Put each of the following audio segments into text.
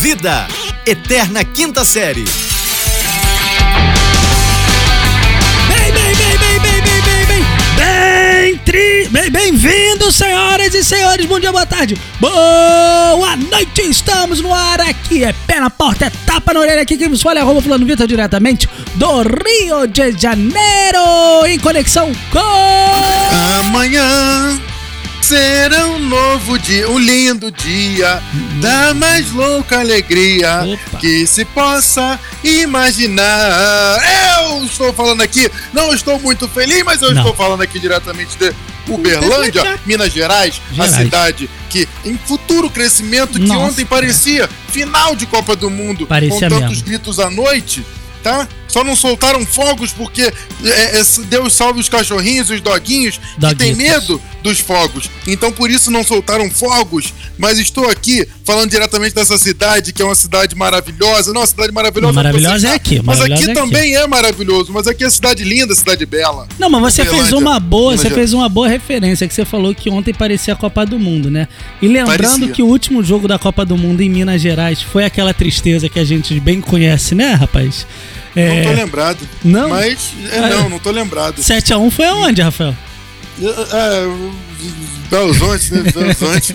Vida, Eterna Quinta Série. Bem, bem, bem, bem, bem, bem, bem, bem, bem, tri, bem, bem-vindos, senhoras e senhores, bom dia, boa tarde, boa noite, estamos no ar aqui, é pé na porta, é tapa na orelha. Aqui, quem vos fala é arroba falando Vitor diretamente do Rio de Janeiro, em conexão com... Amanhã será um novo dia, um lindo dia da mais louca alegria Opa. que se possa imaginar. Eu estou falando aqui, não estou muito feliz, mas eu Não. estou falando aqui diretamente de Uberlândia, Minas Gerais, Gerais. a cidade que em futuro crescimento que Nossa, ontem parecia final de Copa do Mundo, Parecia com tantos mesmo. gritos à noite. Tá? Só não soltaram fogos porque é, é, Deus salve os cachorrinhos os doguinhos que tem medo dos fogos. Então por isso não soltaram fogos. Mas estou aqui falando diretamente dessa cidade, que é uma cidade maravilhosa. Não, uma cidade maravilhosa. Maravilhosa é aqui, Mas aqui é aqui. também é maravilhoso. Mas aqui é cidade linda, cidade bela. Não, mas você fez uma boa, você fez uma boa referência que você falou que ontem parecia a Copa do Mundo, né? E lembrando Parecia. que o último jogo da Copa do Mundo em Minas Gerais foi aquela tristeza que a gente bem conhece, né, rapaz? Não tô É, lembrado. Não? Mas. é, Ah, não, não tô lembrado. 7x1 foi aonde, Rafael? É, Belo Horizonte, né? Belo Horizonte.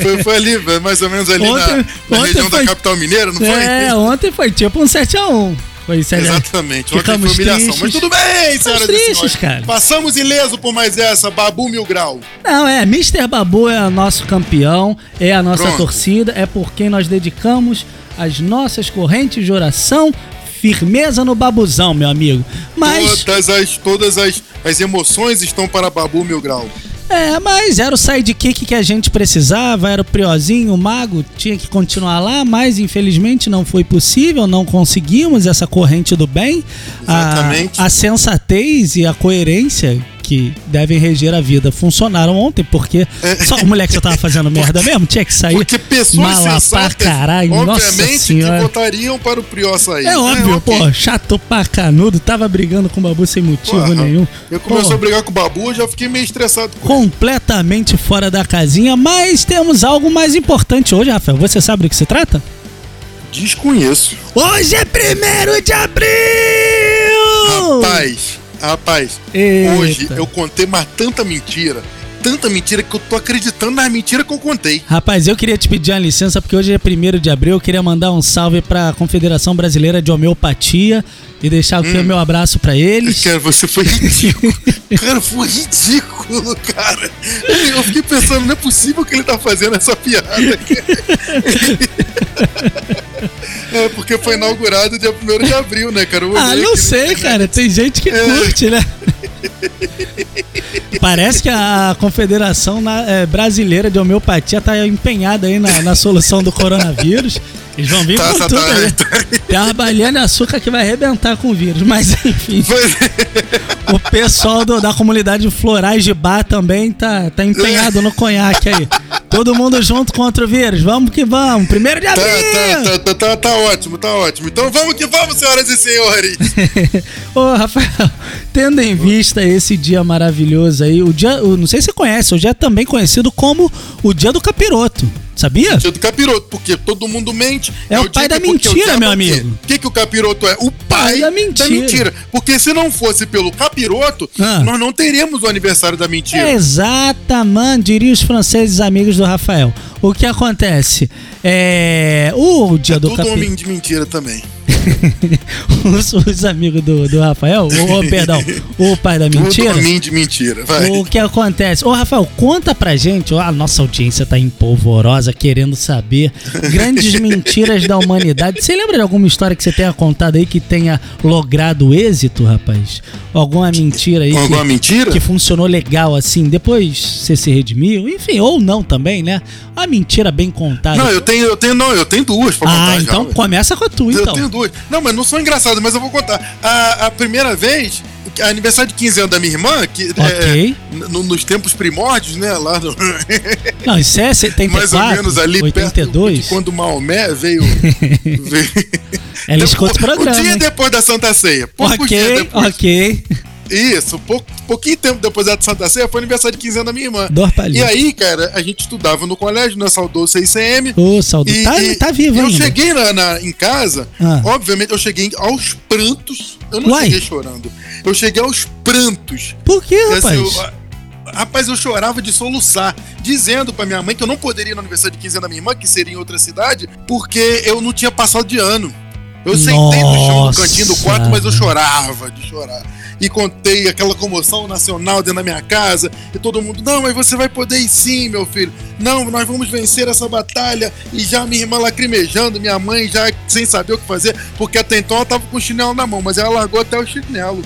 Foi, foi ali, mais ou menos ali Ontem- na, na região foi- da capital mineira, não É, foi? ontem foi tipo um 7x1. Foi 7 Exatamente, ontem Ficamos foi humilhação. tristes. Mas tudo bem, senhoras e senhores. cara. Passamos ileso por mais essa, Babu Mil Grau. Não, é, Mr. Babu é o nosso campeão, é a nossa Pronto. torcida, é por quem nós dedicamos as nossas correntes de oração, firmeza no babuzão, meu amigo. Mas, Todas as, todas as, as emoções estão para Babu Mil Grau. é, mas era o sidekick que a gente precisava, era o Priozinho, o Mago, tinha que continuar lá, mas infelizmente não foi possível, não conseguimos essa corrente do bem. A- Exatamente. A, sensatez e a coerência que devem reger a vida funcionaram ontem, porque só o moleque já tava fazendo merda mesmo, tinha que sair. Porque pessoas Mala pra sensatas, caralho, nossa obviamente, que votariam para o Prior sair. É óbvio, ok. pô, chato pra canudo, tava brigando com o Babu sem motivo Porra, nenhum. Eu Pô, a brigar com o Babu, já fiquei meio estressado com completamente fora da casinha, mas temos algo mais importante hoje, Rafael. Você sabe do que se trata? Desconheço. Hoje é primeiro de abril! Rapaz, rapaz, Eita. hoje eu contei mais tanta mentira, tanta mentira que eu tô acreditando nas mentiras que eu contei. Rapaz, eu queria te pedir uma licença porque hoje é 1 de abril. Eu queria mandar um salve pra Confederação Brasileira de Homeopatia e deixar aqui o meu abraço pra eles. Cara, você foi ridículo. cara, foi ridículo, cara. Eu fiquei pensando, não é possível que ele tá fazendo essa piada. É, porque foi inaugurado dia 1 de abril, né, cara? Ah, não sei, cara. Tem gente que É. curte, né? Parece que a Confederação é, Brasileira de Homeopatia tá empenhada aí na, na solução do coronavírus. Eles vão vir Tá, com tá, tudo aí. tá. Tem uma balinha de açúcar que vai arrebentar com o vírus. Mas enfim, Foi- o pessoal do- da comunidade Florais de Bar também tá, tá empenhado no conhaque aí. Todo mundo junto contra o vírus. Vamos que vamos. Primeiro de Tá, abril! tá, tá, tá, tá, tá ótimo, tá ótimo. Então vamos que vamos, senhoras e senhores. Ô, Rafael, tendo em vista esse dia maravilhoso aí, o dia, não sei se você conhece, o dia é também conhecido como o dia do capiroto, sabia? Dia do capiroto, porque todo mundo mente. É o pai da mentira, meu é amigo. O que, que o capiroto é? O pai, da mentira. Porque se não fosse pelo capiroto, Ah. nós não teríamos o aniversário da mentira. Exatamente, diriam os franceses amigos do Rafael. O que acontece? É. O dia É do tudo capiroto. homem de mentira também. os, os amigos do, do Rafael, o, perdão, o pai da mentira. Homem de mentira, vai. O que acontece? Ô, Rafael, conta pra gente. A nossa audiência tá empolvorosa, querendo saber grandes mentiras da humanidade. Você lembra de alguma história que você tenha contado aí que tenha logrado êxito, rapaz? Alguma mentira aí alguma que, mentira? que funcionou legal assim, depois você se redimiu? Enfim, ou não também, né? Uma mentira bem contada. Não, eu tenho, eu tenho, não, eu tenho duas pra ah, contar já. então ué. começa com a tua, Eu então. tenho duas. Não, mas não são engraçadas, mas eu vou contar. A, a primeira vez, aniversário de 15 anos da minha irmã, que Ok. é, n- nos tempos primórdios, né? Lá no, Não, isso é 74, mais ou menos ali perto 82. de quando Maomé veio. veio Ela escuta o Um programa. dia hein? depois da Santa Ceia. Ok, depois. ok. Isso, pouquinho tempo depois da Santa Ceia foi aniversário de 15 anos da minha irmã. E aí, cara, a gente estudava no colégio, né? Saudoso CICM. Ô, Saudo, E- tá, e tá vivo Eu ainda. cheguei na, na- em casa, Ah. obviamente eu cheguei aos prantos. Eu não Uai. cheguei chorando. Eu cheguei aos prantos. Por que, E, rapaz? assim, eu- rapaz, eu chorava de soluçar, dizendo pra minha mãe que eu não poderia ir no aniversário de 15 anos da minha irmã, que seria em outra cidade, porque eu não tinha passado de ano. Eu sentei no chão, no Nossa. cantinho do quarto, mas eu chorava de chorar. E contei aquela comoção nacional dentro da minha casa, e todo mundo, não, mas você vai poder ir sim, meu filho. Não, nós vamos vencer essa batalha. E já minha irmã lacrimejando, minha mãe já sem saber o que fazer, porque até então ela tava com o chinelo na mão, mas ela largou até o chinelo.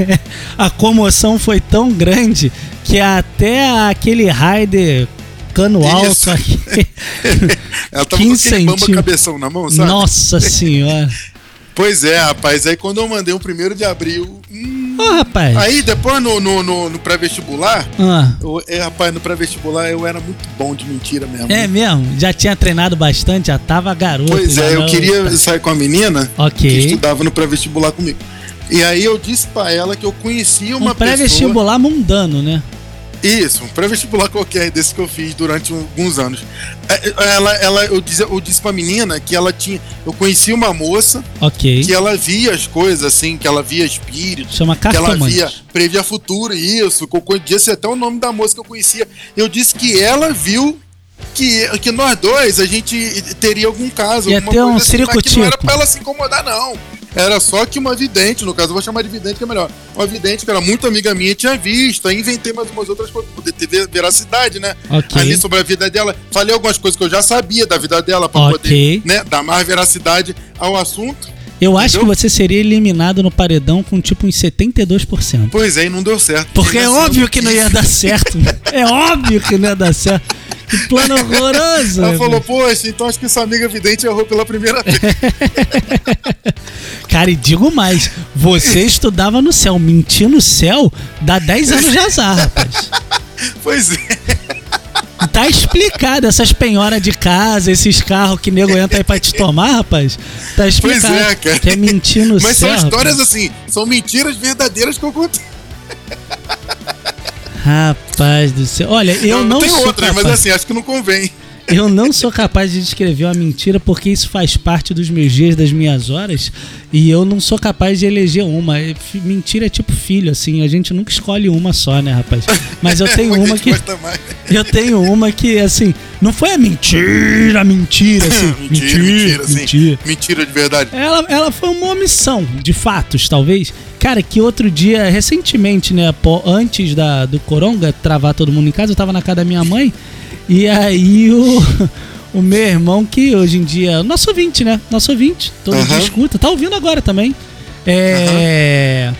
A comoção foi tão grande que até aquele Raider cano alto aqui. Ela tava 15 com aquele bamba cabeção na mão, sabe? Nossa senhora. Pois é, rapaz. Aí quando eu mandei o primeiro de abril. Ô, rapaz. Aí depois no, no, no, no pré-vestibular. Ah, eu- é, rapaz, no pré-vestibular eu era muito bom de mentira mesmo. é mesmo? Já tinha treinado bastante, já tava garoto. Pois é, eu queria sair com a menina que Ok. estudava no pré-vestibular comigo. E aí eu disse pra ela que eu conhecia uma Um pré-vestibular mundano, né? Isso, um pré-vestibular qualquer desse que eu fiz durante alguns anos. É, Ela, ela, eu, disse, eu disse pra menina que ela tinha. Eu conhecia uma moça Ok. que ela via as coisas assim, que ela via espíritos. Chama que ela via, previa futuro, isso, que eu disse até o nome da moça que eu conhecia. Eu disse que ela viu que, que nós dois, a gente teria algum caso. Ia alguma ter um assim, mas que não era circo-tico. pra ela se incomodar, não. Era só que uma vidente, no caso, eu vou chamar de vidente que é melhor. Uma vidente que era muito amiga minha, tinha visto, aí inventei mais umas outras coisas pra poder ter ver- veracidade, né? Ok. Ali sobre a vida dela. Falei algumas coisas que eu já sabia da vida dela pra Ok. poder né, dar mais veracidade ao assunto. Eu acho Entendeu? que você seria eliminado no paredão com tipo uns 72%. Pois é, e não deu certo. Porque é óbvio que não ia dar certo. É óbvio que não ia dar certo. Que plano horroroso. Ela falou, poxa, então acho que sua amiga vidente errou pela primeira vez. Cara, e digo mais: você estudava no céu. Mentir no céu dá 10 anos de azar, rapaz. pois é. Tá explicado essas penhoras de casa, esses carros que nego entra aí pra te tomar, rapaz. Tá explicado. é, cara. Que é mentir no Mas céu. são histórias rapaz. assim, são mentiras verdadeiras que eu contei. Rapaz do céu. Olha, eu não tem sou outras, capaz. mas assim, acho que não convém. Eu não sou capaz de descrever uma mentira porque isso faz parte dos meus dias, das minhas horas, e eu não sou capaz de eleger uma. É, Mentira é tipo filho, assim, a gente nunca escolhe uma só, né, rapaz? Mas eu tenho uma que eu tenho uma que assim, não foi a mentira, mentira assim, mentira, mentira, assim. mentira. Mentira de verdade. Ela, ela foi uma omissão de fatos, talvez. Cara, que outro dia, recentemente, né, antes da, do Coronga travar todo mundo em casa, eu tava na casa da minha mãe. E aí o, o meu irmão, que hoje em dia. Nosso ouvinte, né? Nosso ouvinte, todo dia Aham. escuta, tá ouvindo agora também. É.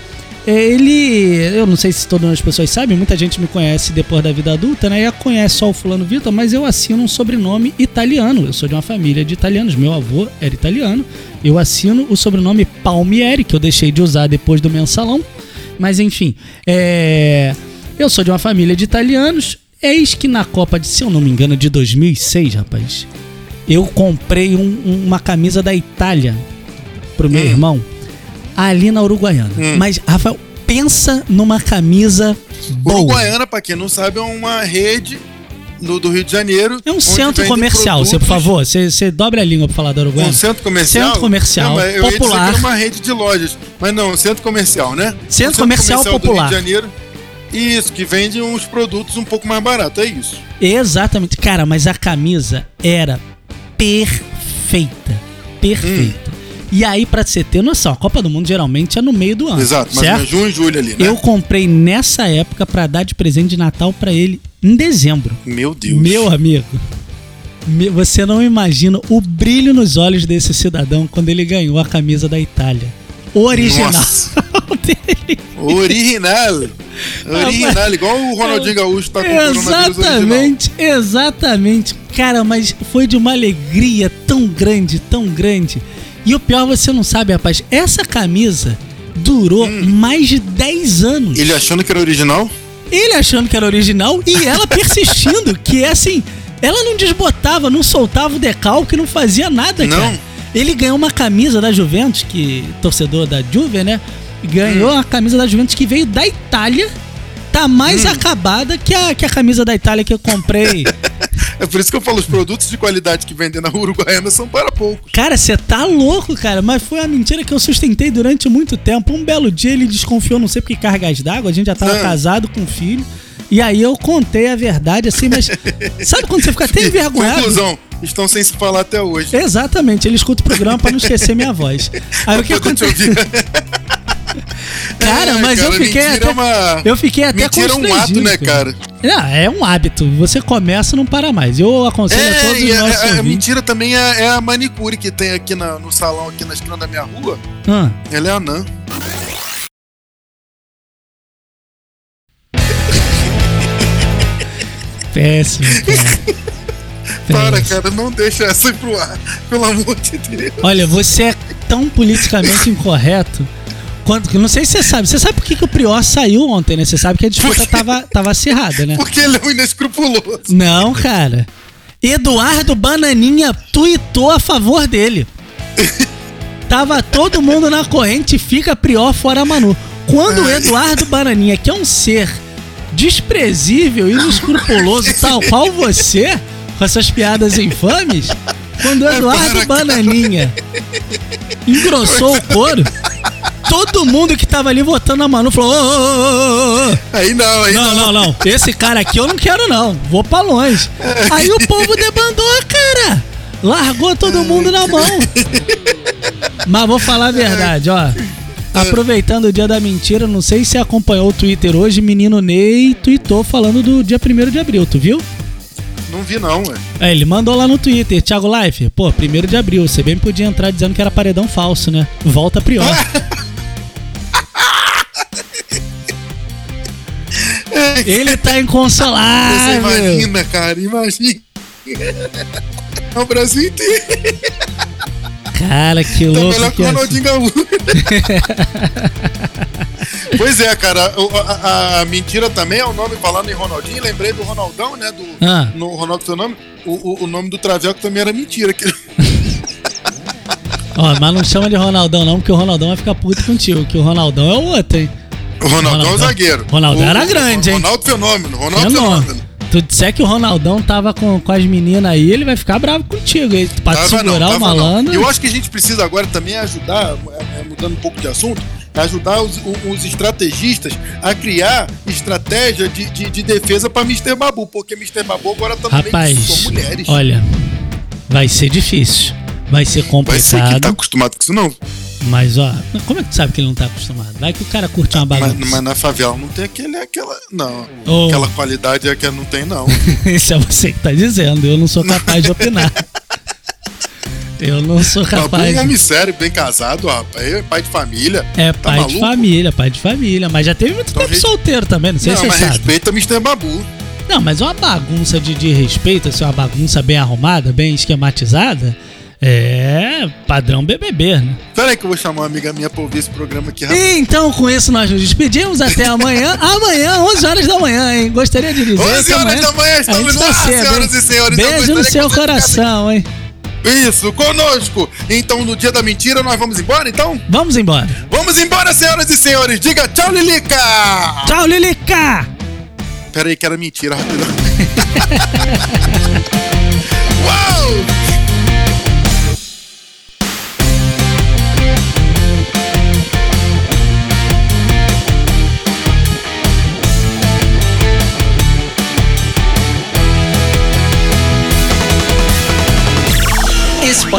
é, Ele. Eu não sei se todas as pessoas sabem, muita gente me conhece depois da vida adulta, né? E conhece só o Fulano Vitor, mas eu assino um sobrenome italiano. Eu sou de uma família de italianos. Meu avô era italiano. Eu assino o sobrenome Palmieri, que eu deixei de usar depois do mensalão. Mas enfim, é. Eu sou de uma família de italianos. Eis que na Copa de, se eu não me engano, de 2006, rapaz, eu comprei um- um- uma camisa da Itália pro meu Hum. irmão ali na Uruguaiana. Hum. Mas, Rafael, pensa numa camisa boa. Uruguaiana, pra quem não sabe, é uma rede no, do Rio de Janeiro. É um centro comercial, você, por favor, você, você dobra a língua pra falar da Uruguaiana. Um centro comercial? Centro comercial, Não, eu ia que popular. era uma rede de lojas. Mas não, centro comercial, né? Centro Um comercial do popular. Rio de Janeiro. Isso, que vende uns produtos um pouco mais baratos, é isso. Exatamente. Cara, mas a camisa era perfeita. Perfeita. E aí, pra você ter noção, a Copa do Mundo geralmente é no meio do ano. Exato, mas certo? é junho e julho ali, né? Eu comprei nessa época pra dar de presente de Natal pra ele em dezembro. Meu Deus. Meu amigo, você não imagina o brilho nos olhos desse cidadão quando ele ganhou a camisa da Itália. Original Nossa. dele. Original. Original, igual o Ronaldinho Gaúcho tá com. Exatamente, exatamente. Cara, mas foi de uma alegria tão grande, tão grande. E o pior, você não sabe, rapaz, essa camisa durou mais de 10 anos. Hum. Ele achando que era original? Ele achando que era original e ela persistindo, que é assim, ela não desbotava, não soltava o decalque, não fazia nada, Não. cara. Ele ganhou uma camisa da Juventus, que torcedor da Juve, né? Ganhou a camisa da Juventus que veio da Itália. Tá mais acabada que a, que a camisa da Itália que eu comprei. É por isso que eu falo, os produtos de qualidade que vendem na Uruguaiana são para poucos. Cara, você tá louco, cara. Mas foi uma mentira que eu sustentei durante muito tempo. Um belo dia ele desconfiou, não sei porque cargas d'água. A gente já tava Ah. casado com um filho. E aí eu contei a verdade, assim, mas. sabe quando você fica até envergonhado? Conclusão, estão sem se falar até hoje. Exatamente, ele escuta o programa pra não esquecer minha voz. Aí o que aconteceu? Cara, É, mas eu cara, fiquei mentira até. é uma- Eu fiquei até Mentira é um ato, né, cara? Não, é um hábito. Você começa e não para mais. Eu aconselho a É, todos e os a, nossos a- a ouvintes. mentira também é, é a manicure que tem aqui na- no salão, aqui na esquina da minha rua. Ah, Ela é anã. péssimo, cara. Para, cara, não deixa essa ir pro ar. Pelo amor de Deus. Olha, você é tão politicamente incorreto. Quanto, não sei se você sabe. Você sabe por que, que o Prior saiu ontem, né? Você sabe que a disputa tava, tava acirrada, né? Porque ele é um inescrupuloso. Não, cara. Eduardo Bananinha tuitou a favor dele. Tava todo mundo na corrente, fica Prior fora Manu. Quando o Eduardo Bananinha, que é um ser desprezível e inescrupuloso, tal qual você, com essas piadas infames, quando o Eduardo Bananinha engrossou o couro, todo mundo que tava ali votando a Manu falou: ô, ô, ô, Aí não, aí não, não. não, não. Esse cara aqui eu não quero, não. Vou pra longe. Aí o povo debandou, cara. Largou todo mundo na mão. Mas vou falar a verdade, ó. Aproveitando o dia da mentira, não sei se você acompanhou o Twitter hoje, menino Ney tweetou falando do dia 1 de abril, tu viu? Não vi não, ué. É, ele mandou lá no Twitter, Thiago Life, pô, 1 de abril, você bem podia entrar dizendo que era paredão falso, né? Volta prior. Ele tá Você inconsolável. imagina, cara, imagina. É o Brasil inteiro. Cara, que Tá louco melhor que que o é. Ronaldinho Gaúcho. pois é, cara. A, a- a mentira também é o nome falando em Ronaldinho. Lembrei do Ronaldão, né? Do, Ah. No Ronaldo seu nome. O, o, o nome do Traveco também era mentira. Que... Ó, mas não chama de Ronaldão não, porque o Ronaldão vai ficar puto contigo, que o Ronaldão é o outro, hein? O Ronaldão é zagueiro. Ronaldão O- era grande, hein? Ronaldo Fenômeno. Ronaldo Fenômeno. Fenômeno. Tu disser que o Ronaldão tava com, com as meninas aí, ele vai ficar bravo contigo, hein? Pra Tava segurar não, o malandro. não. Eu acho que a gente precisa agora também ajudar, é, é, mudando um pouco de assunto, ajudar os, os estrategistas a criar estratégia de, de, de defesa pra Mr. Babu, porque Mr. Babu agora tá no meio Rapaz, só mulheres. olha, vai ser difícil. Vai ser Vai ser que complicado. tá acostumado com isso, não. Mas, ó, como é que tu sabe que ele não tá acostumado? Vai que o cara curte uma Mas, bagunça. mas na favela não tem aquele, aquela. Não. Oh. Aquela qualidade é que não tem, não. Isso é você que tá dizendo. Eu não sou capaz de opinar. Eu não sou Babu é capaz. um homem sério, bem casado, rapaz. É pai de família. É Tá pai de maluco? família, pai de família. Mas já teve muito Então, tempo solteiro também, não sei Não, se você mas sabe. respeita Mr. Babu. Não, mas uma bagunça de, de respeito, assim, uma bagunça bem arrumada, bem esquematizada, é padrão BBB, né? Pera aí que eu vou chamar uma amiga minha pra ouvir esse programa aqui rapidinho. Então, com isso, nós nos despedimos. Até amanhã. amanhã, 11 horas da manhã, hein? Gostaria de dizer 11 que horas amanhã da manhã, estamos no tá cedo, senhoras hein? e senhores. Beijo no seu coração, hein? Isso, conosco. Então, no dia da mentira, nós vamos embora, então? Vamos embora. Vamos embora, senhoras e senhores. Diga tchau, Lilica. Tchau, Lilica! Pera aí, que era mentira, rapidão. Uau!